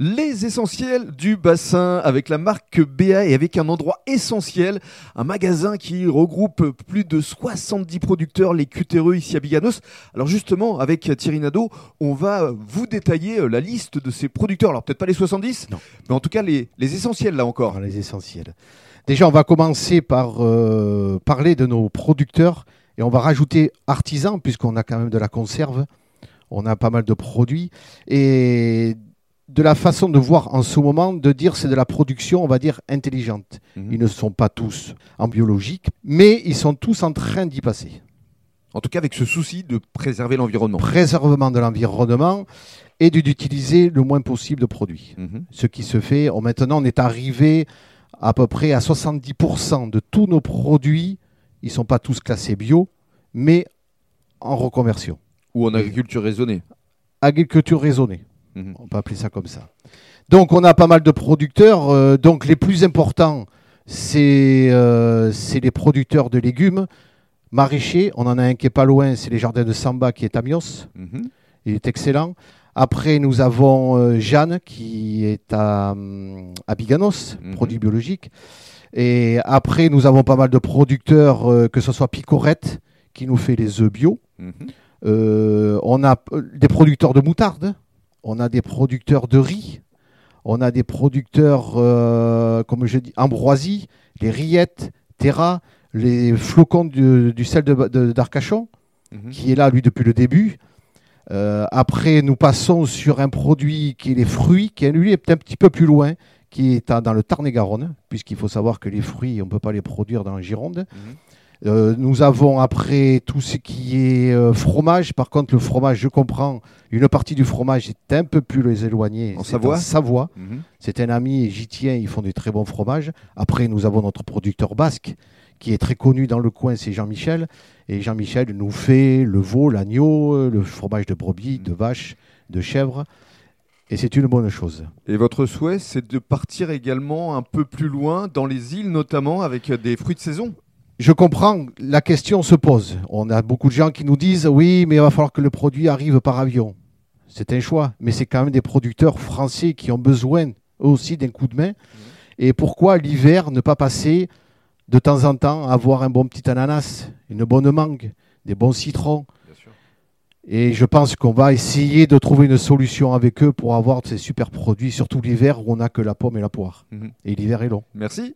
Les essentiels du bassin avec la marque BA et avec un endroit essentiel, un magasin qui regroupe plus de 70 producteurs, les cutéreux ici à Biganos. Alors justement, avec Thierry Nadeau, on va vous détailler la liste de ces producteurs. Alors peut-être pas les 70, Non. mais en tout cas les, les essentiels là encore. Dans les essentiels. Déjà, on va commencer par euh, parler de nos producteurs et on va rajouter artisans puisqu'on a quand même de la conserve, on a pas mal de produits et de la façon de voir en ce moment, de dire c'est de la production, on va dire intelligente. Mhm. Ils ne sont pas tous en biologique, mais ils sont tous en train d'y passer. En tout cas avec ce souci de préserver l'environnement. Préservement de l'environnement et d'utiliser le moins possible de produits. Mhm. ce qui se fait. Oh, maintenant, on est arrivé à peu près à 70% de tous nos produits. Ils ne sont pas tous classés bio, mais en reconversion. Ou en agriculture raisonnée. Agriculture raisonnée, Mhm. on peut appeler ça comme ça. Donc, on a pas mal de producteurs. euh, donc, les plus importants, c'est euh, les producteurs de légumes maraîchers. On en a un qui est pas loin, c'est les jardins de Samba qui est à Mios. Mhm. Il est excellent. Après, nous avons euh, Jeanne qui est à, à Biganos, Mhm. produits biologiques. Et après, nous avons pas mal de producteurs, que ce soit Picorette qui nous fait les œufs bio. On a des producteurs de moutarde. On a des producteurs de riz. On a des producteurs, euh, comme je dis, ambroisie, les rillettes, terra, les flocons du, du sel de- de- d'Arcachon Mhm. qui est là, lui, depuis le début. Euh, après, nous passons sur un produit qui est les fruits, qui, lui, est un petit peu plus loin, qui est dans le Tarn-et-Garonne, puisqu'il faut savoir que les fruits, on ne peut pas les produire dans la Gironde. Mhm. Euh, nous avons après tout ce qui est euh, fromage. Par contre, le fromage, je comprends, une partie du fromage est un peu plus éloignée. En Savoie Savoie. Mhm. C'est un ami et j'y tiens, ils font des très bons fromages. Après, nous avons notre producteur basque qui est très connu dans le coin, c'est Jean-Michel. Et Jean-Michel nous fait le veau, l'agneau, euh, le fromage de brebis, de vache, de chèvre. Et c'est une bonne chose. Et votre souhait, c'est de partir également un peu plus loin, dans les îles notamment, avec des fruits de saison? Je comprends, la question se pose. On a beaucoup de gens qui nous disent oui, mais il va falloir que le produit arrive par avion. C'est un choix, mais c'est quand même des producteurs français qui ont besoin eux aussi d'un coup de main. Et pourquoi l'hiver ne pas passer de temps en temps à avoir un bon petit ananas, une bonne mangue, des bons citrons? Bien sûr. Et je pense qu'on va essayer de trouver une solution avec eux pour avoir ces super produits, surtout l'hiver où on n'a que la pomme et la poire. Mhm. Et l'hiver est long. Merci.